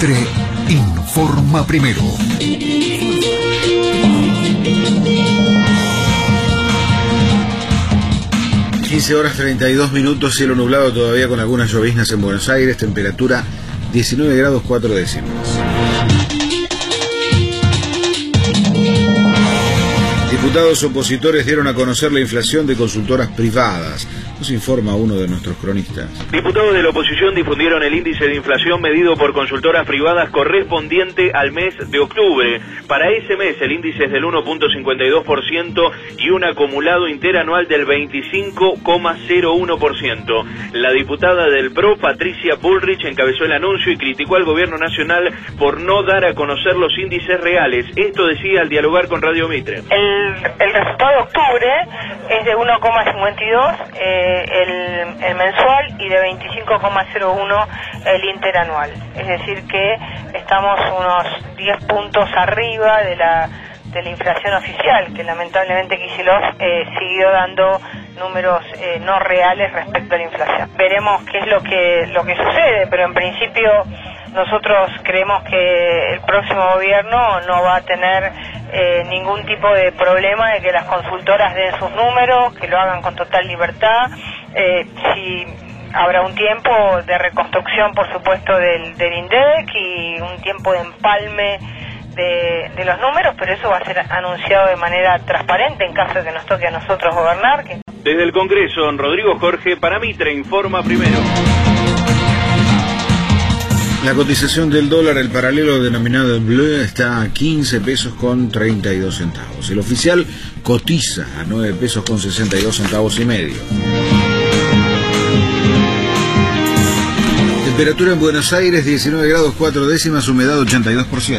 Mitre informa primero. 15 horas 32 minutos, cielo nublado todavía con algunas lloviznas en Buenos Aires, temperatura 19 grados 4 décimas. Diputados opositores dieron a conocer la inflación de consultoras privadas. Nos informa uno de nuestros cronistas. Diputados de la oposición difundieron el índice de inflación medido por consultoras privadas correspondiente al mes de octubre. Para ese mes el índice es del 1.52% y un acumulado interanual del 25,01%. La diputada del PRO, Patricia Bullrich, encabezó el anuncio y criticó al gobierno nacional por no dar a conocer los índices reales. Esto decía al dialogar con Radio Mitre. El, el resultado de octubre es de 1,52. Eh, el, mensual y de 25,01 el interanual. Es decir, que estamos unos 10 puntos arriba de la de la inflación oficial, que lamentablemente Kicillof eh, siguió dando números eh, no reales respecto a la inflación. Veremos qué es lo que lo que sucede, pero en principio nosotros creemos que el próximo gobierno no va a tener eh, ningún tipo de problema de que las consultoras den sus números, que lo hagan con total libertad. Eh, si habrá un tiempo de reconstrucción, por supuesto, del, del INDEC y un tiempo de empalme de, de, los números, pero eso va a ser anunciado de manera transparente en caso de que nos toque a nosotros gobernar. Desde el Congreso, Rodrigo Jorge, para Mitre, informa primero. La cotización del dólar, el paralelo denominado en bleu, está a 15 pesos con 32 centavos. El oficial cotiza a 9 pesos con 62 centavos y medio. Temperatura en Buenos Aires 19 grados 4 décimas, humedad 82%.